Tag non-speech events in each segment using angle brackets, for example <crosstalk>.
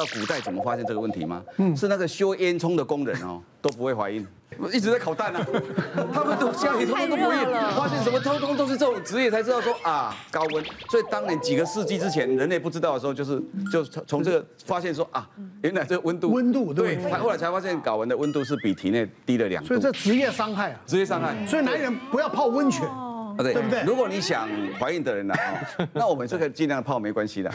道古代怎么发现这个问题吗？嗯，是那个修烟囱的工人哦都不会怀孕，一直在烤蛋啊，<laughs> 他们都家里通通都不会，发现什么通通都是这种职业才知道说啊高温，所以当年几个世纪之前人类不知道的时候，就是就从这个发现说啊原来这个温度。温度对，才后来才发现睾丸的温度是比体内低了两度，所以这职业伤害啊，职业伤害，所以男人不要泡温泉。对不对？如果你想怀孕的人呢，<laughs> 那我们这个尽量泡没关系的。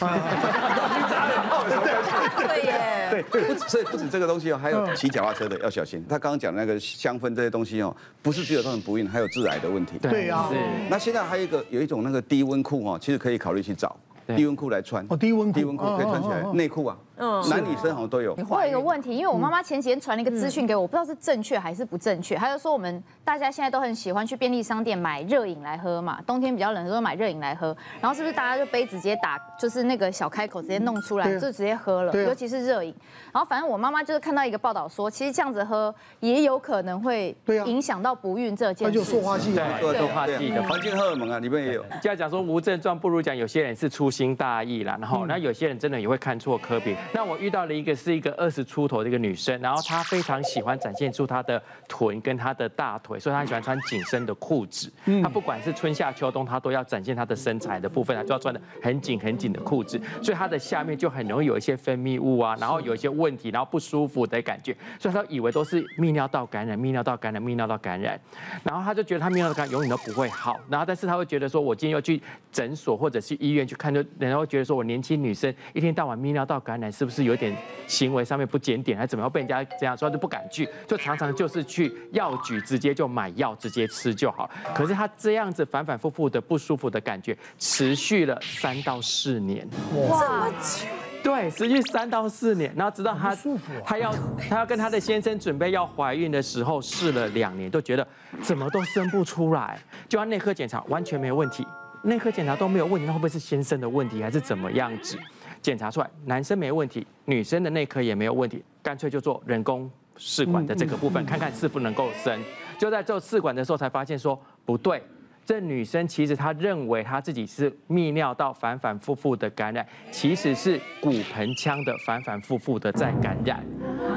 对耶。<laughs> 对，不止，所以不止这个东西哦，还有骑脚踏车的要小心。他刚刚讲的那个香氛这些东西哦，不是只有他们不孕，还有致癌的问题。对呀。那现在还有一个有一种那个低温裤哦，其实可以考虑去找低温裤来穿。哦，低温裤。低温裤可以穿起来，内裤啊。嗯，男女生好像都有。我有一个问题，因为我妈妈前几天传了一个资讯给我，我不知道是正确还是不正确。她就说我们大家现在都很喜欢去便利商店买热饮来喝嘛，冬天比较冷的时候买热饮来喝，然后是不是大家就杯子直接打，就是那个小开口直接弄出来就直接喝了，尤其是热饮。然后反正我妈妈就是看到一个报道说，其实这样子喝也有可能会影响到不孕这件事。就塑化剂，对，塑化剂的环境荷尔蒙啊，里面也有。这样讲说无症状，不如讲有些人是粗心大意啦，然后那有些人真的也会看错科比。那我遇到了一个。是一个二十出头的一个女生，然后她非常喜欢展现出她的臀跟她的大腿，所以她喜欢穿紧身的裤子。她不管是春夏秋冬，她都要展现她的身材的部分，她就要穿的很紧很紧的裤子，所以她的下面就很容易有一些分泌物啊，然后有一些问题，然后不舒服的感觉，所以她以为都是泌尿道感染，泌尿道感染，泌尿道感染，然后她就觉得她泌尿道感染永远都不会好，然后但是她会觉得说，我今天要去诊所或者去医院去看，就人家会觉得说我年轻女生一天到晚泌尿道感染，是不是有点？行为上面不检点，还怎么样被人家这样说，就不敢去，就常常就是去药局直接就买药直接吃就好。可是他这样子反反复复的不舒服的感觉，持续了三到四年。哇，这么久？对，持续三到四年，然后直到他他要他要跟他的先生准备要怀孕的时候，试了两年，都觉得怎么都生不出来，就按内科检查完全没有问题，内科检查都没有问题，那会不会是先生的问题，还是怎么样子？检查出来，男生没问题，女生的内科也没有问题，干脆就做人工试管的这个部分，看看是否能够生。就在做试管的时候，才发现说不对，这女生其实她认为她自己是泌尿道反反复复的感染，其实是骨盆腔的反反复复的在感染。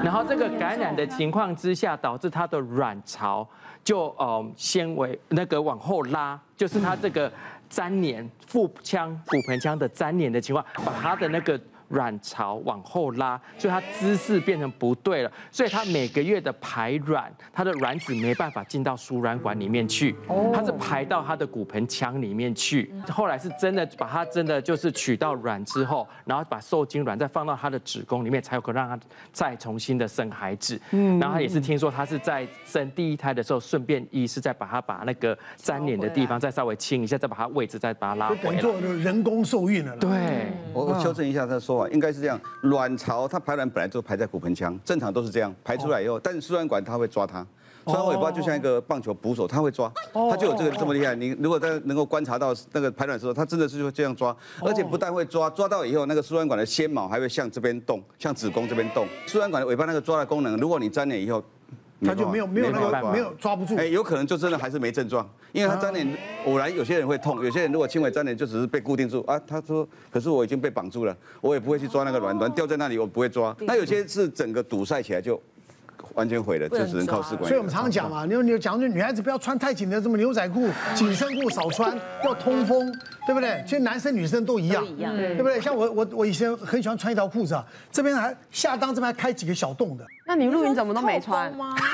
然后这个感染的情况之下，导致她的卵巢就呃纤维那个往后拉，就是她这个。粘连腹腔、骨盆腔的粘连的情况，把他的那个。卵巢往后拉，所以它姿势变成不对了，所以它每个月的排卵，它的卵子没办法进到输卵管里面去，它是排到它的骨盆腔里面去。后来是真的把它真的就是取到卵之后，然后把受精卵再放到它的子宫里面，才有可能让它再重新的生孩子。嗯，然后他也是听说他是在生第一胎的时候，顺便医师再把它把那个粘连的地方再稍微清一下，再把它位置再把它拉回来，做人工受孕了。对，我我修正一下再说。应该是这样，卵巢它排卵本来就排在骨盆腔，正常都是这样排出来以后，但是输卵管它会抓它，输卵尾巴就像一个棒球捕手，它会抓，它就有这个这么厉害。你如果在能够观察到那个排卵的时候，它真的是会这样抓，而且不但会抓，抓到以后那个输卵管的纤毛还会向这边动，向子宫这边动。输卵管的尾巴那个抓的功能，如果你粘了以后。他就没有没有那个没有抓不住，哎，有可能就真的还是没症状，因为他粘连偶然有些人会痛，有些人如果轻微粘连就只是被固定住啊。他说，可是我已经被绑住了，我也不会去抓那个卵，卵掉在那里我不会抓。那有些是整个堵塞起来就完全毁了，就只能靠试管。所以我们常常讲嘛，你你讲女孩子不要穿太紧的什么牛仔裤，紧身裤少穿，要通风，对不对？其实男生女生都一样，对不对？像我我我以前很喜欢穿一条裤子啊，这边还下裆这边还开几个小洞的。那你露营怎么都没穿吗？<laughs>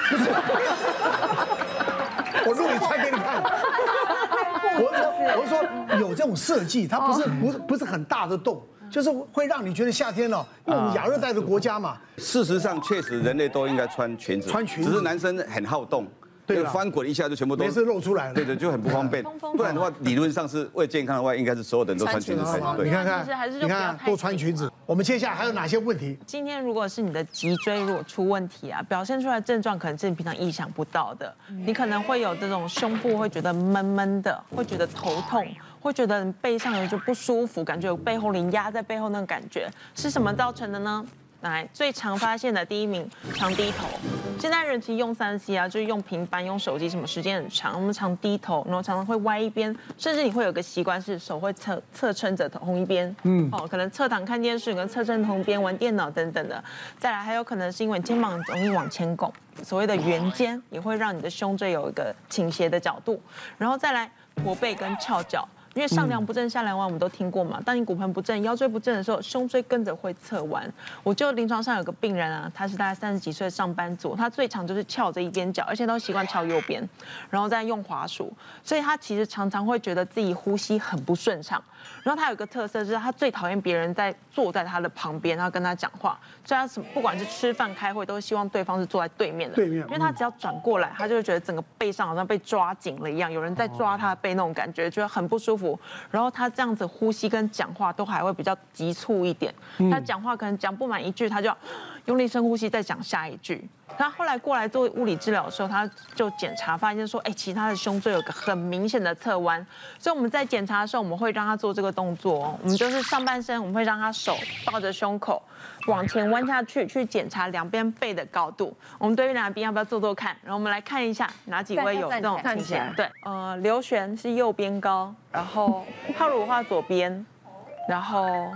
我露营穿给你看。<laughs> 我说我说有这种设计，它不是不是不是很大的洞，就是会让你觉得夏天哦，因为我们亚热带的国家嘛。事实上，确实人类都应该穿裙子，穿裙子，只是男生很好动。对，翻滚一下就全部都，没事露出来了。对对，就很不方便。不然的话，理论上是为健康的话，应该是所有的人都穿裙子才对。你看看，你看多穿裙子。我们接下来还有哪些问题？今天如果是你的脊椎如果出问题啊，表现出来症状可能是你平常意想不到的。你可能会有这种胸部会觉得闷闷的，会觉得头痛，会觉得背上有就不舒服，感觉有背后灵压在背后那个感觉，是什么造成的呢？来，最常发现的第一名，常低头。现在人其实用三 C 啊，就是用平板、用手机，什么时间很长，我们常低头，然后常常会歪一边，甚至你会有个习惯是手会侧侧撑着同一边，嗯，哦，可能侧躺看电视，跟侧撑同一边玩电脑等等的。再来还有可能是因为肩膀容易往前拱，所谓的圆肩也会让你的胸椎有一个倾斜的角度，然后再来驼背跟翘脚。因为上梁不正下梁歪，我们都听过嘛。当你骨盆不正、腰椎不正的时候，胸椎跟着会侧弯。我就临床上有个病人啊，他是大概三十几岁的上班族，他最常就是翘着一边脚，而且都习惯翘右边，然后再用滑鼠，所以他其实常常会觉得自己呼吸很不顺畅。然后他有一个特色，就是他最讨厌别人在坐在他的旁边，然后跟他讲话。所以他不管是吃饭、开会，都希望对方是坐在对面的。对面。因为他只要转过来，他就会觉得整个背上好像被抓紧了一样，有人在抓他的背那种感觉，觉得很不舒服。然后他这样子呼吸跟讲话都还会比较急促一点，他讲话可能讲不满一句，他就要用力深呼吸再讲下一句。他后来过来做物理治疗的时候，他就检查发现说，哎，其实他的胸椎有个很明显的侧弯，所以我们在检查的时候，我们会让他做这个动作，我们就是上半身，我们会让他手抱着胸口往前弯下去，去检查两边背的高度。我们对于两边要不要做做看？然后我们来看一下哪几位有这种情形。对，呃，刘璇是右边高，然后浩如的话左边，然后。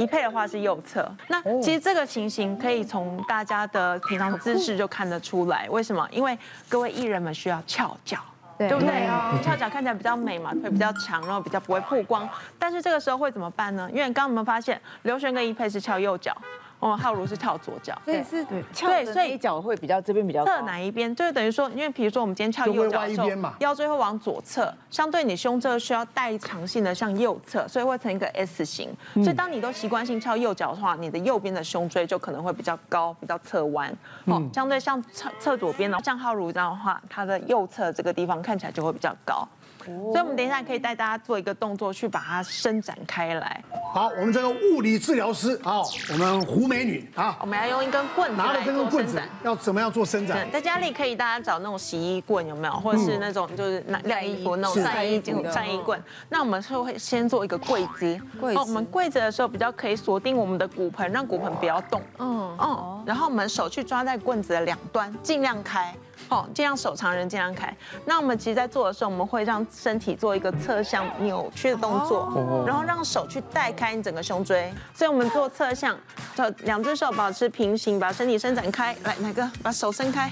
一配的话是右侧，那其实这个情形可以从大家的平常姿势就看得出来。为什么？因为各位艺人们需要翘脚，对不对？翘脚看起来比较美嘛，腿比较长，然后比较不会曝光。但是这个时候会怎么办呢？因为刚刚我们发现刘璇跟一配是翘右脚。哦，浩如是跳左脚，所以是对，所以脚会比较这边比较侧哪一边，就是等于说，因为比如说我们今天翘右脚的时候，腰椎会往左侧，相对你胸侧需要代偿性的向右侧，所以会成一个 S 型。所以当你都习惯性翘右脚的话，你的右边的胸椎就可能会比较高，比较侧弯。哦，相对像侧侧左边呢，像浩如这样的话，他的右侧这个地方看起来就会比较高。所以，我们等一下可以带大家做一个动作，去把它伸展开来。好，我们这个物理治疗师，好，我们胡美女，啊，我们要用一根棍子拿了这根棍子，要怎么样做伸展？在家里可以大家找那种洗衣棍，有没有？或者是那种就是晾晾衣服那种晒衣晒衣棍。那我们是会先做一个跪姿，跪姿。我们跪着的时候比较可以锁定我们的骨盆，让骨盆不要动。嗯嗯。然后我们手去抓在棍子的两端，尽量开。哦，这样手长人尽量开。那我们其实，在做的时候，我们会让身体做一个侧向扭曲的动作，然后让手去带开你整个胸椎。所以，我们做侧向，就两只手保持平行，把身体伸展开。来，哪个把手伸开？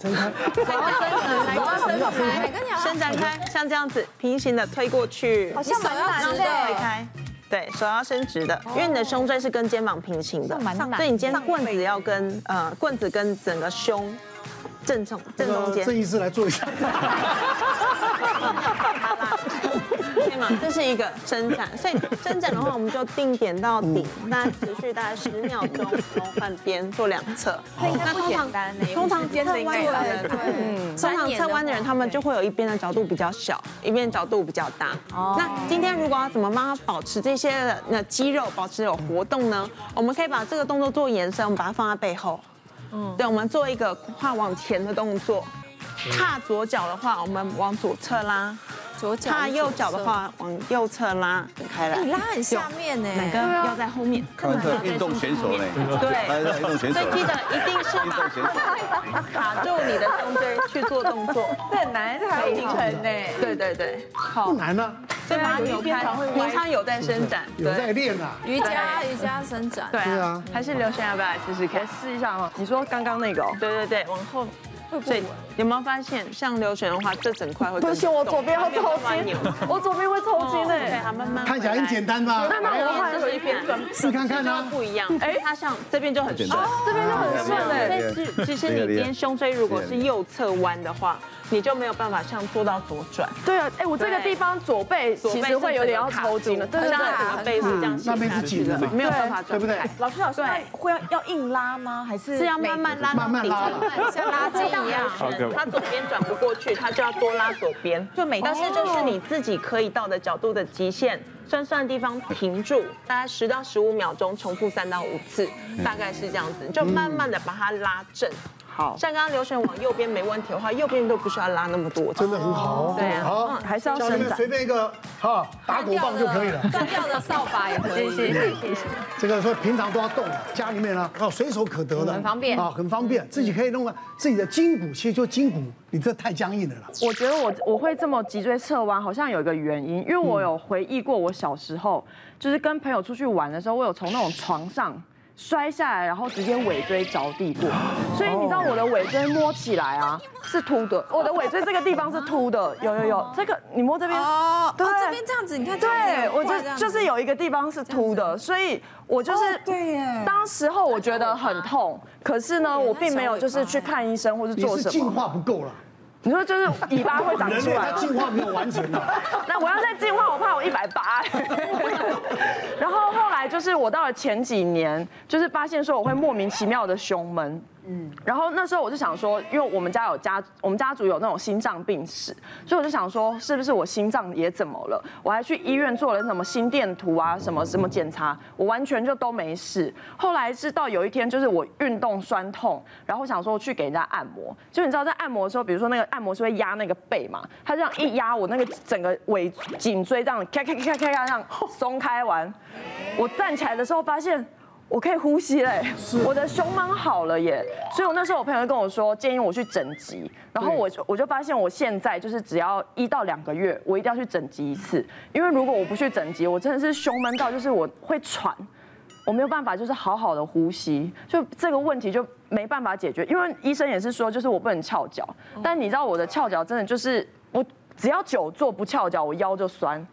伸开。手要伸直，手要伸直，伸展开，像这样子平行的推过去。好像蛮难的。推开。对，手要伸直的，因为你的胸椎是跟肩膀平行的，所以你今天棍子要跟呃棍子跟整个胸。正中正中间，郑医师来做一下。对吗？这是一个伸展，所以伸展的话，我们就定点到底，那持续大概十秒钟，然后换边做两侧。那通常通常侧弯的人，嗯，通常侧弯的人，他们就会有一边的角度比较小，一边角度比较大。哦那今天如果要怎么帮他保持这些那肌肉保持有活动呢？我们可以把这个动作做延伸，我们把它放在背后。嗯，对，我们做一个跨往前的动作，踏左脚的话，我们往左侧拉；左脚踏右脚的话，往右侧拉开来。你拉很下面呢，哪个要在后面？看运动选手呢，对，运动选手。所以记得一定是把卡住你的胸椎去做动作，<laughs> 这很难，这还平衡呢。对对对，好，不难呢。所以把它扭开，平常有在伸展，有在练啊。瑜伽瑜伽伸展，对啊。还是刘璇要不要来试试看？试一下吗？你说刚刚那个？对对对，往后。所以有没有发现，像刘璇的话，这整块会不行，<laughs> 我左边会抽筋，我左边会抽筋哎。看起来很简单吧？那那我换这一边，试看看呢。不一样，哎，它像这边就很顺，这边就很顺哎。其实你今天胸椎如果是右侧弯的话。你就没有办法像做到左转。对啊，哎，我这个地方左背其实会有点要抽筋了，对对对，整个背是这样，那边是紧的，没有办法，对不对？老师老师，会要要硬拉吗？还是是要慢慢拉，慢慢拉，<laughs> 像拉筋一样。他左边转不过去，他就要多拉左边。就每，但是就是你自己可以到的角度的极限，酸酸的地方停住，大概十到十五秒钟，重复三到五次，大概是这样子，就慢慢的把它拉正。好，像刚刚刘璇往右边没问题的话，右边都不需要拉那么多，真的很好。对啊，好，还是要伸展。随便一个哈打鼓棒就可以了，断掉的扫把也可以。谢谢谢谢。这个说平常都要动，家里面呢哦随手可得的，很方便啊，很方便，自己可以弄个自己的筋骨，其实就筋骨，你这太僵硬了啦。我觉得我我会这么脊椎侧弯，好像有一个原因，因为我有回忆过我小时候，就是跟朋友出去玩的时候，我有从那种床上。摔下来，然后直接尾椎着地过，<gasps> 所以你知道我的尾椎摸起来啊是凸的，我的尾椎这个地方是凸的，有有有，这个你摸这边。哦，对，这边这样子，你看，对我就就是有一个地方是凸的，所以我就是对耶，当时候我觉得很痛，可是呢，我并没有就是去看医生或是做什么，进化不够了。你说就是尾巴会长出来，进化没有完成呢。<laughs> 那我要再进化，我怕我一百八。<laughs> <laughs> 然后后就是我到了前几年，就是发现说我会莫名其妙的胸闷。嗯，然后那时候我就想说，因为我们家有家，我们家族有那种心脏病史，所以我就想说，是不是我心脏也怎么了？我还去医院做了什么心电图啊，什么什么检查，我完全就都没事。后来是到有一天，就是我运动酸痛，然后想说去给人家按摩，就你知道在按摩的时候，比如说那个按摩是会压那个背嘛，他这样一压，我那个整个尾颈椎这样咔咔咔咔咔这样松开完，我站起来的时候发现。我可以呼吸嘞，我的胸闷好了耶，所以我那时候我朋友跟我说，建议我去整脊，然后我就我就发现我现在就是只要一到两个月，我一定要去整脊一次，因为如果我不去整脊，我真的是胸闷到就是我会喘，我没有办法就是好好的呼吸，就这个问题就没办法解决，因为医生也是说就是我不能翘脚，但你知道我的翘脚真的就是我只要久坐不翘脚，我腰就酸。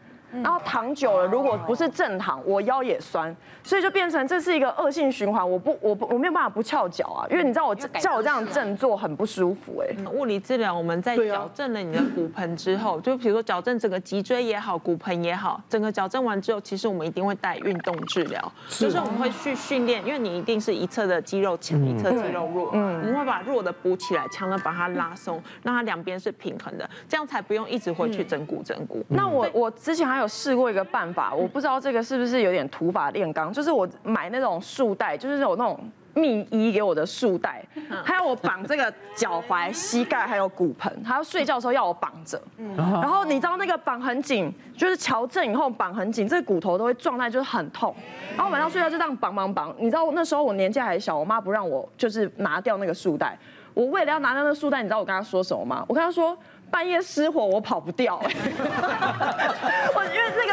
然后躺久了，如果不是正躺，我腰也酸，所以就变成这是一个恶性循环。我不，我不，我没有办法不翘脚啊，因为你知道我叫我这样正坐很不舒服哎。物理治疗我们在矫正了你的骨盆之后，就比如说矫正整个脊椎也好，骨盆也好，整个矫正完之后，其实我们一定会带运动治疗，就是我们会去训练，因为你一定是一侧的肌肉强，一侧肌肉弱，嗯，我们会把弱的补起来，强的把它拉松，让它两边是平衡的，这样才不用一直回去整骨整骨。那我我之前还有。试过一个办法，我不知道这个是不是有点土法炼钢，就是我买那种束带，就是有那种密衣给我的束带，他要我绑这个脚踝、膝盖还有骨盆，他要睡觉的时候要我绑着。然后你知道那个绑很紧，就是乔正以后绑很紧，这个骨头都会状态就是很痛。然后晚上睡觉就这样绑绑绑，你知道那时候我年纪还小，我妈不让我就是拿掉那个束带，我为了要拿到那个束带，你知道我跟他说什么吗？我跟他说。半夜失火，我跑不掉。我因为那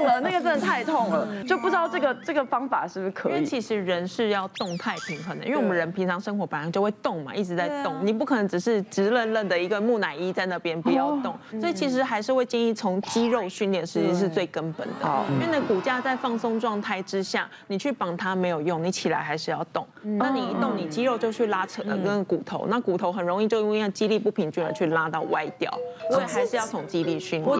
痛了，那个真的太痛了，就不知道这个这个方法是不是可以。因为其实人是要动态平衡的，因为我们人平常生活本来就会动嘛，一直在动，你不可能只是直愣愣的一个木乃伊在那边不要动。所以其实还是会建议从肌肉训练，实际是最根本的。因为那骨架在放松状态之下，你去绑它没有用，你起来还是要动。那你一动，你肌肉就去拉扯那跟骨头，那骨头很容易就因为肌力不平均而去拉到。歪掉，所以还是要从肌力训练。